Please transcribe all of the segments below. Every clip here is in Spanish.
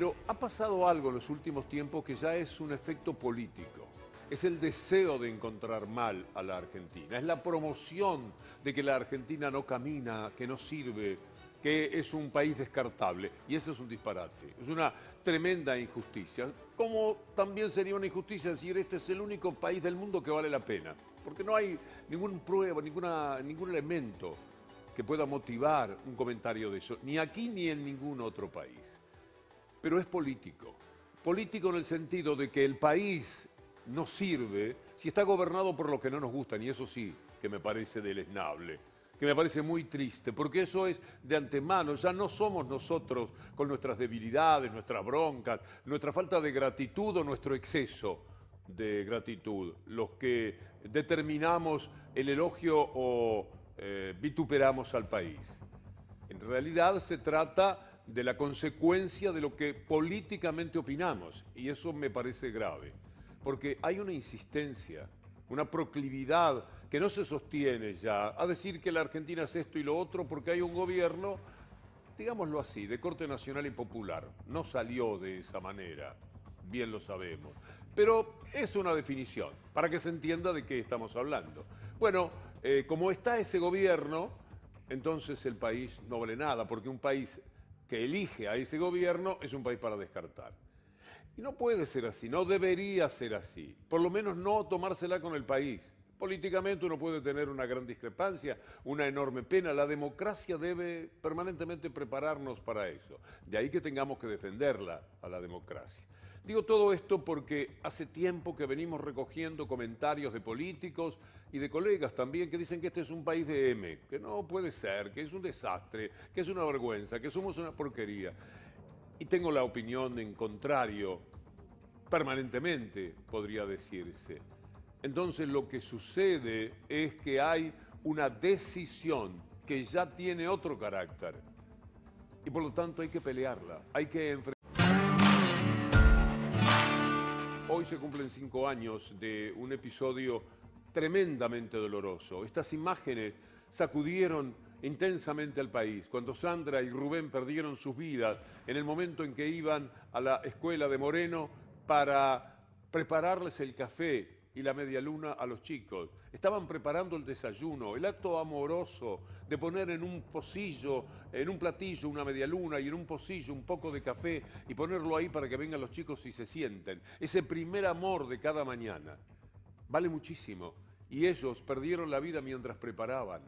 Pero ha pasado algo en los últimos tiempos que ya es un efecto político. Es el deseo de encontrar mal a la Argentina. Es la promoción de que la Argentina no camina, que no sirve, que es un país descartable. Y eso es un disparate. Es una tremenda injusticia. Como también sería una injusticia decir este es el único país del mundo que vale la pena. Porque no hay ninguna prueba, ninguna, ningún elemento que pueda motivar un comentario de eso, ni aquí ni en ningún otro país. Pero es político. Político en el sentido de que el país no sirve si está gobernado por lo que no nos gustan, y eso sí que me parece deleznable, que me parece muy triste, porque eso es de antemano, ya no somos nosotros con nuestras debilidades, nuestras broncas, nuestra falta de gratitud o nuestro exceso de gratitud, los que determinamos el elogio o eh, vituperamos al país. En realidad se trata de la consecuencia de lo que políticamente opinamos, y eso me parece grave porque hay una insistencia, una proclividad que no se sostiene ya a decir que la Argentina es esto y lo otro porque hay un gobierno, digámoslo así, de corte nacional y popular. No salió de esa manera, bien lo sabemos. Pero es una definición, para que se entienda de qué estamos hablando. Bueno, eh, como está ese gobierno, entonces el país no vale nada, porque un país que elige a ese gobierno es un país para descartar. Y no puede ser así, no debería ser así. Por lo menos no tomársela con el país. Políticamente uno puede tener una gran discrepancia, una enorme pena. La democracia debe permanentemente prepararnos para eso. De ahí que tengamos que defenderla a la democracia. Digo todo esto porque hace tiempo que venimos recogiendo comentarios de políticos y de colegas también que dicen que este es un país de M, que no puede ser, que es un desastre, que es una vergüenza, que somos una porquería y tengo la opinión en contrario permanentemente, podría decirse. Entonces lo que sucede es que hay una decisión que ya tiene otro carácter y por lo tanto hay que pelearla, hay que enfrentarla. Hoy se cumplen cinco años de un episodio tremendamente doloroso. Estas imágenes sacudieron intensamente al país, cuando Sandra y Rubén perdieron sus vidas en el momento en que iban a la escuela de Moreno para prepararles el café y la media luna a los chicos. Estaban preparando el desayuno, el acto amoroso de poner en un pocillo, en un platillo una media luna y en un pocillo un poco de café y ponerlo ahí para que vengan los chicos y se sienten. Ese primer amor de cada mañana vale muchísimo. Y ellos perdieron la vida mientras preparaban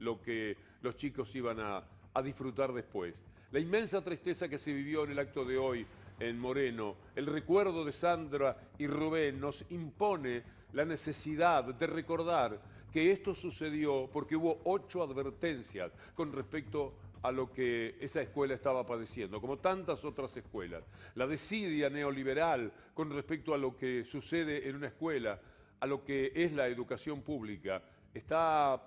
lo que los chicos iban a, disfrutar después. La inmensa tristeza que se vivió en el acto de hoy en Moreno, el recuerdo de Sandra y Rubén nos impone la necesidad de recordar que esto sucedió porque hubo ocho advertencias con respecto a lo que esa escuela estaba padeciendo, como tantas otras escuelas. La desidia neoliberal con respecto a lo que sucede en una escuela, a lo que es la educación pública, está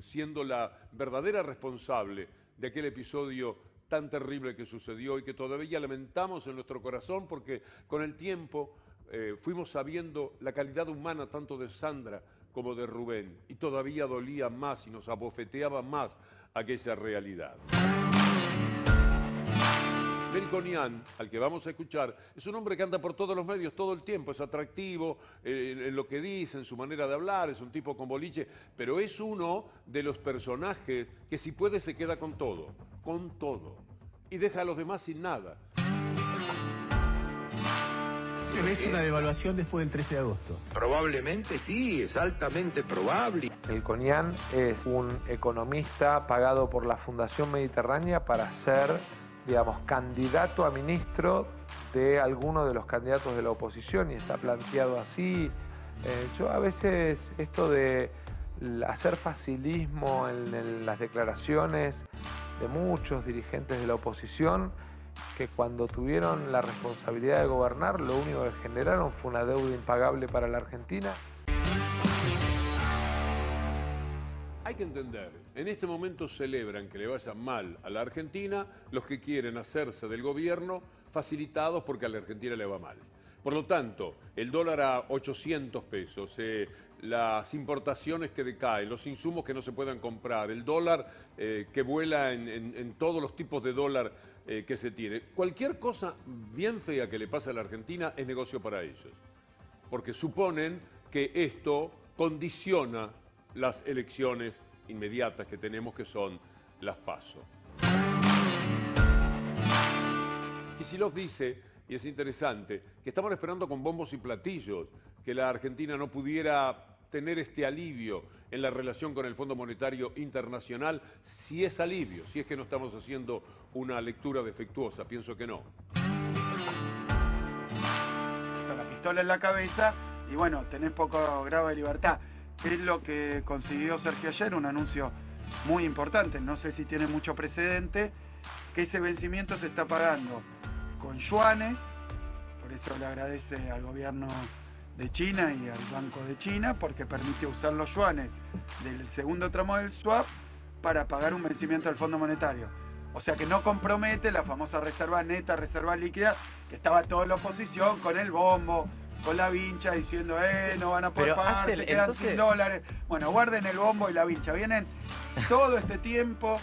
siendo la verdadera responsable de aquel episodio tan terrible que sucedió y que todavía lamentamos en nuestro corazón porque con el tiempo eh, fuimos sabiendo la calidad humana tanto de Sandra como de Rubén y todavía dolía más y nos abofeteaba más aquella realidad. Melconian, al que vamos a escuchar, es un hombre que anda por todos los medios todo el tiempo, es atractivo eh, en lo que dice, en su manera de hablar, es un tipo con boliche, pero es uno de los personajes que si puede se queda con todo, con todo, y deja a los demás sin nada. ¿Tenés una devaluación después del 13 de agosto? Probablemente sí, es altamente probable. El Conian es un economista pagado por la Fundación Mediterránea para ser digamos, candidato a ministro de alguno de los candidatos de la oposición y está planteado así. Eh, yo a veces esto de hacer facilismo en, las declaraciones de muchos dirigentes de la oposición, que cuando tuvieron la responsabilidad de gobernar, lo único que generaron fue una deuda impagable para la Argentina. Hay que entender, en este momento celebran que le vaya mal a la Argentina los que quieren hacerse del gobierno facilitados porque a la Argentina le va mal. Por lo tanto, el dólar a 800 pesos, eh, las importaciones que decaen, los insumos que no se puedan comprar, el dólar eh, que vuela en, todos los tipos de dólar eh, que se tiene. Cualquier cosa bien fea que le pase a la Argentina es negocio para ellos, porque suponen que esto condiciona las elecciones inmediatas que tenemos, que son las PASO. Kisilov dice, y es interesante, que estaban esperando con bombos y platillos que la Argentina no pudiera tener este alivio en la relación con el Fondo Monetario Internacional, si es alivio, si es que no estamos haciendo una lectura defectuosa, pienso que no. Con la pistola en la cabeza y bueno, tenés poco grado de libertad. Es lo que consiguió Sergio ayer, un anuncio muy importante, no sé si tiene mucho precedente, que ese vencimiento se está pagando con yuanes, por eso le agradece al gobierno de China y al Banco de China, porque permite usar los yuanes del segundo tramo del swap para pagar un vencimiento del Fondo Monetario. O sea que no compromete la famosa reserva neta, reserva líquida, que estaba toda la oposición con el bombo, con la vincha, diciendo, eh, no van a poder pagar, se quedan sin dólares. Bueno, guarden el bombo y la vincha. Vienen todo este tiempo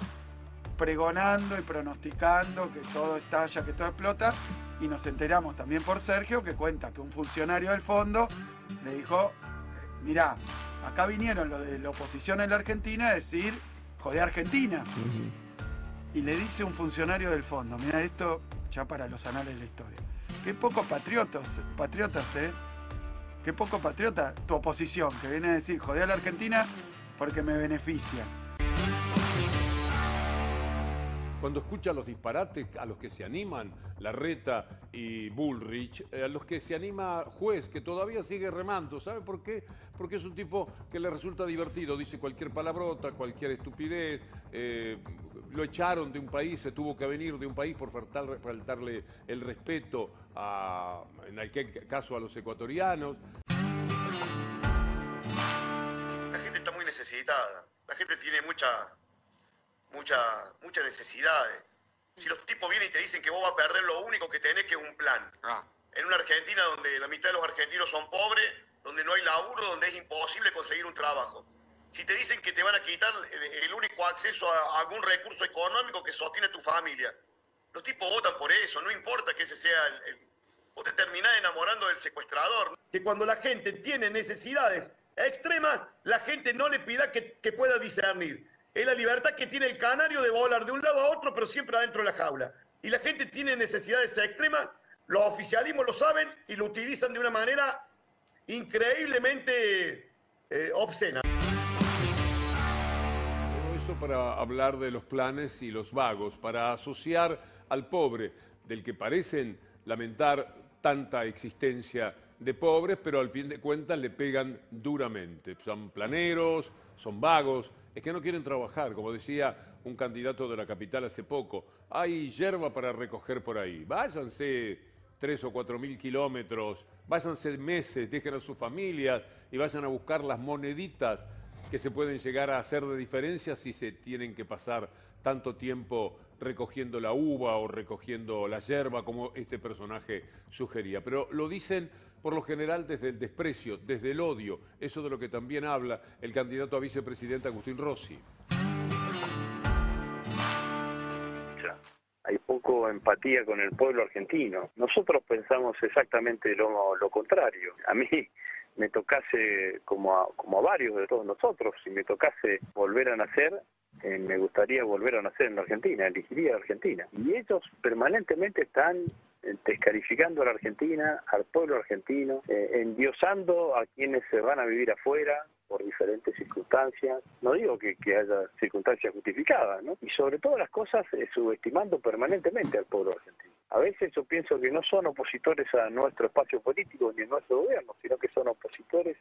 pregonando y pronosticando que todo estalla, que todo explota, y nos enteramos también por Sergio que cuenta que un funcionario del fondo le dijo, mirá, acá vinieron los de la oposición en la Argentina a decir, joder Argentina. Y le dice un funcionario del fondo, mira esto ya para los anales de la historia. Qué poco patriotas, patriotas, ¿eh? Qué poco patriota tu oposición, que viene a decir, joder a la Argentina porque me beneficia cuando escucha los disparates a los que se animan Larreta y Bullrich, eh, a los que se anima Juez, que todavía sigue remando. ¿Sabe por qué? Porque es un tipo que le resulta divertido, dice cualquier palabrota, cualquier estupidez. Eh, lo echaron de un país, se tuvo que venir de un país por faltarle el respeto, a, en aquel caso a los ecuatorianos. La gente está muy necesitada, la gente tiene mucha mucha, muchas necesidades. Si los tipos vienen y te dicen que vos vas a perder lo único que tenés que es un plan. Ah. En una Argentina donde la mitad de los argentinos son pobres, donde no hay laburo, donde es imposible conseguir un trabajo. Si te dicen que te van a quitar el único acceso a algún recurso económico que sostiene tu familia, los tipos votan por eso, no importa que ese sea el... vos te terminás enamorando del secuestrador. Que cuando la gente tiene necesidades extremas, la gente no le pida que, que pueda discernir es la libertad que tiene el canario de volar de un lado a otro, pero siempre adentro de la jaula. Y la gente tiene necesidades extremas, los oficialismos lo saben y lo utilizan de una manera increíblemente eh, obscena. Todo eso para hablar de los planes y los vagos, para asociar al pobre, del que parecen lamentar tanta existencia de pobres, pero al fin de cuentas le pegan duramente. Son planeros, son vagos, es que no quieren trabajar, como decía un candidato de la capital hace poco. Hay hierba para recoger por ahí. Váyanse tres o cuatro mil kilómetros, váyanse meses, dejen a sus familias y vayan a buscar las moneditas que se pueden llegar a hacer de diferencia si se tienen que pasar tanto tiempo recogiendo la uva o recogiendo la hierba como este personaje sugería. Pero lo dicen por lo general desde el desprecio, desde el odio, eso de lo que también habla el candidato a vicepresidente Agustín Rossi. Hay poco empatía con el pueblo argentino. Nosotros pensamos exactamente lo, contrario. A mí me tocase, como a, como a varios de todos nosotros, si me tocase volver a nacer, eh, me gustaría volver a nacer en Argentina, elegiría Argentina. Y ellos permanentemente están eh, descalificando a la Argentina, al pueblo argentino, eh, endiosando a quienes se van a vivir afuera por diferentes circunstancias. No digo que, haya circunstancias justificadas, ¿no? Y sobre todas las cosas, eh, subestimando permanentemente al pueblo argentino. A veces yo pienso que no son opositores a nuestro espacio político ni a nuestro gobierno, sino que son opositores.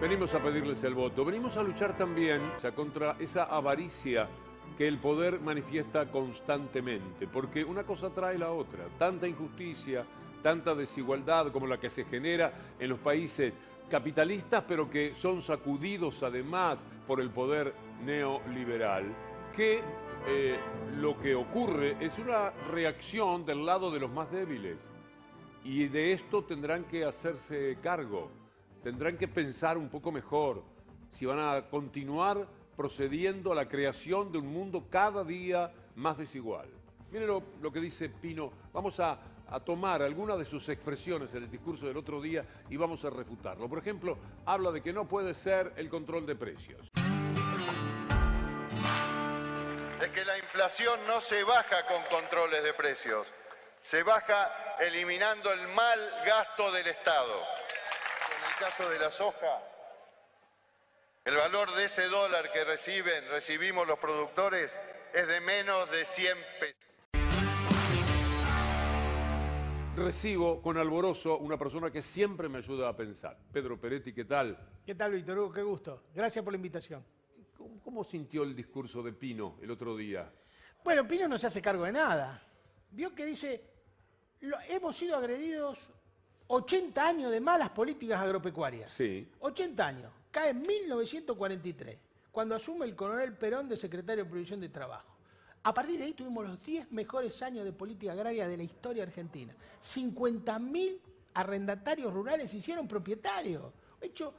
Venimos a pedirles el voto, venimos a luchar también contra esa avaricia que el poder manifiesta constantemente, porque una cosa trae la otra, tanta injusticia, tanta desigualdad como la que se genera en los países capitalistas, pero que son sacudidos además por el poder neoliberal, que eh, lo que ocurre es una reacción del lado de los más débiles. Y de esto tendrán que hacerse cargo, tendrán que pensar un poco mejor si van a continuar procediendo a la creación de un mundo cada día más desigual. Miren lo, que dice Pino. Vamos a, tomar algunas de sus expresiones en el discurso del otro día y vamos a refutarlo. Por ejemplo, habla de que no puede ser el control de precios. Es que la inflación no se baja con controles de precios, se baja eliminando el mal gasto del Estado. En el caso de la soja, el valor de ese dólar que reciben, recibimos los productores es de menos de 100 pesos. Recibo con alborozo una persona que siempre me ayuda a pensar. Pedro Peretti, ¿qué tal? ¿Qué tal, Víctor Hugo? Qué gusto. Gracias por la invitación. ¿Cómo, cómo sintió el discurso de Pino el otro día? Bueno, Pino no se hace cargo de nada. Vio que dice, lo- hemos sido agredidos 80 años de malas políticas agropecuarias. Sí. 80 años. Cae en 1943, cuando asume el coronel Perón de secretario de Provisión de Trabajo. A partir de ahí tuvimos los 10 mejores años de política agraria de la historia argentina. 50.000 arrendatarios rurales se hicieron propietarios. De hecho,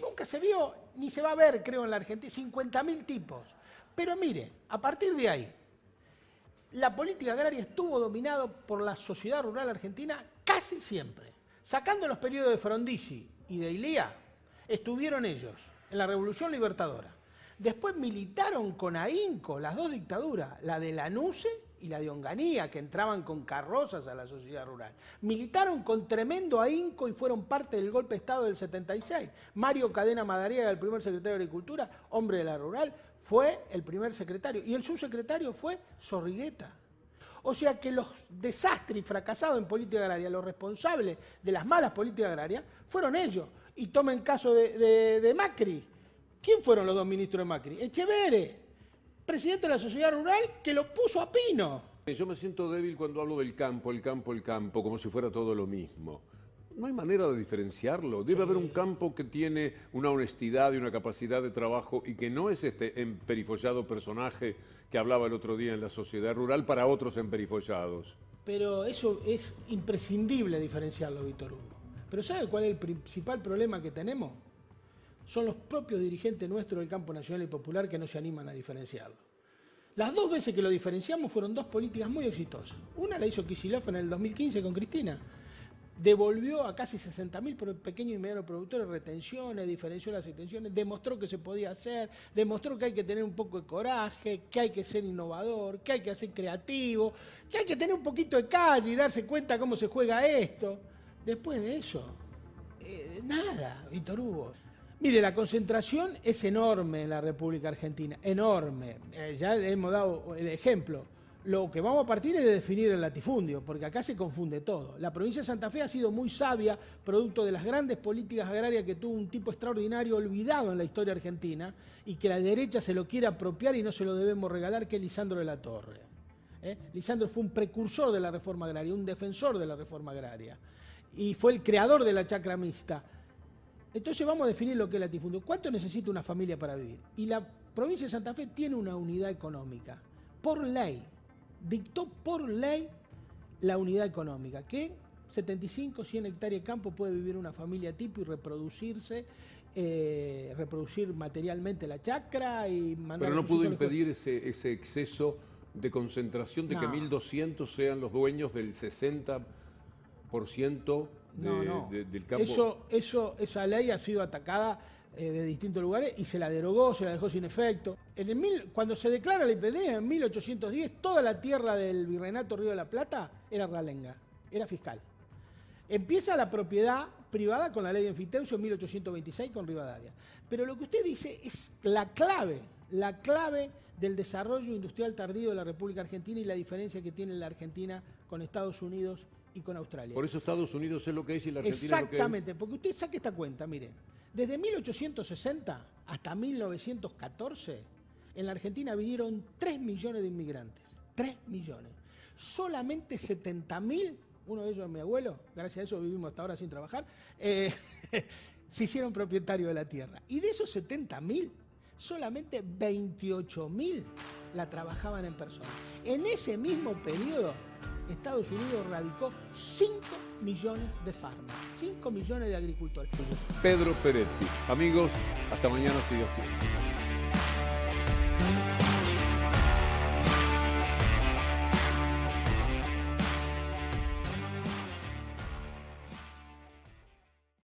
nunca se vio, ni se va a ver, creo, en la Argentina, 50.000 tipos. Pero mire, a partir de ahí, la política agraria estuvo dominado por la sociedad rural argentina casi siempre. Sacando los periodos de Frondizi y de Ilía, estuvieron ellos en la Revolución Libertadora. Después militaron con ahínco las dos dictaduras, la de Lanuse y la de Onganía, que entraban con carrozas a la sociedad rural. Militaron con tremendo ahínco y fueron parte del golpe de Estado del 76. Mario Cadena Madariaga, el primer secretario de Agricultura, hombre de la rural, fue el primer secretario. Y el subsecretario fue Zorrigueta. O sea que los desastres y fracasados en política agraria, los responsables de las malas políticas agrarias, fueron ellos. Y tomen caso de, Macri. ¿Quién fueron los dos ministros de Macri? Echeverre, presidente de la sociedad rural, que lo puso a Pino. Yo me siento débil cuando hablo del campo, el campo, el campo, como si fuera todo lo mismo. No hay manera de diferenciarlo. Debe haber un campo que tiene una honestidad y una capacidad de trabajo y que no es este emperifollado personaje que hablaba el otro día en la sociedad rural para otros emperifollados. Pero eso es imprescindible diferenciarlo, Víctor Hugo. Pero ¿sabe cuál es el principal problema que tenemos? Son los propios dirigentes nuestros del campo nacional y popular que no se animan a diferenciarlo. Las dos veces que lo diferenciamos fueron dos políticas muy exitosas. Una la hizo Kicillof en el 2015 con Cristina. Devolvió a casi 60.000 pro- pequeños y medianos productores retenciones, diferenció las extensiones, demostró que se podía hacer, demostró que hay que tener un poco de coraje, que hay que ser innovador, que hay que ser creativo, que hay que tener un poquito de calle y darse cuenta cómo se juega esto. Después de eso, eh, nada, Víctor Hugo. Mire, la concentración es enorme en la República Argentina, enorme. Eh, ya hemos dado el ejemplo. Lo que vamos a partir es de definir el latifundio, porque acá se confunde todo. La provincia de Santa Fe ha sido muy sabia, producto de las grandes políticas agrarias que tuvo un tipo extraordinario olvidado en la historia argentina y que la derecha se lo quiere apropiar y no se lo debemos regalar, que es Lisandro de la Torre. ¿eh? Lisandro fue un precursor de la reforma agraria, un defensor de la reforma agraria y fue el creador de la chacra mixta. Entonces vamos a definir lo que es latifundio. ¿Cuánto necesita una familia para vivir? Y la provincia de Santa Fe tiene una unidad económica, por ley, dictó por ley la unidad económica, que 75, 100 hectáreas de campo puede vivir una familia tipo y reproducirse, eh, reproducir materialmente la chacra y mandar Pero no pudo impedir ese, ese exceso de concentración de que No. 1.200 sean los dueños del 60% de- No, no. de- del campo. Eso, eso, esa ley ha sido atacada eh, de distintos lugares y se la derogó, se la dejó sin efecto. En el mil- cuando se declara la independencia en 1810, toda la tierra del Virreinato Río de la Plata era ralenga, era fiscal. Empieza la propiedad privada con la ley de enfiteucio en 1826 con Rivadavia. Pero lo que usted dice es la clave, la clave del desarrollo industrial tardío de la República Argentina y la diferencia que tiene la Argentina con Estados Unidos y con Australia. Por eso Estados Unidos es lo que es y la Argentina es lo que es. Exactamente, porque usted saque esta cuenta, mire, desde 1860 hasta 1914, en la Argentina vinieron 3 millones de inmigrantes, 3 millones. Solamente 70 mil, uno de ellos es mi abuelo, gracias a eso vivimos hasta ahora sin trabajar, eh, se hicieron propietarios de la tierra. Y de esos 70 mil, solamente 28 mil la trabajaban en persona. En ese mismo periodo, Estados Unidos radicó 5 millones de farmas, 5 millones de agricultores. Pedro Peretti. Amigos, hasta mañana si.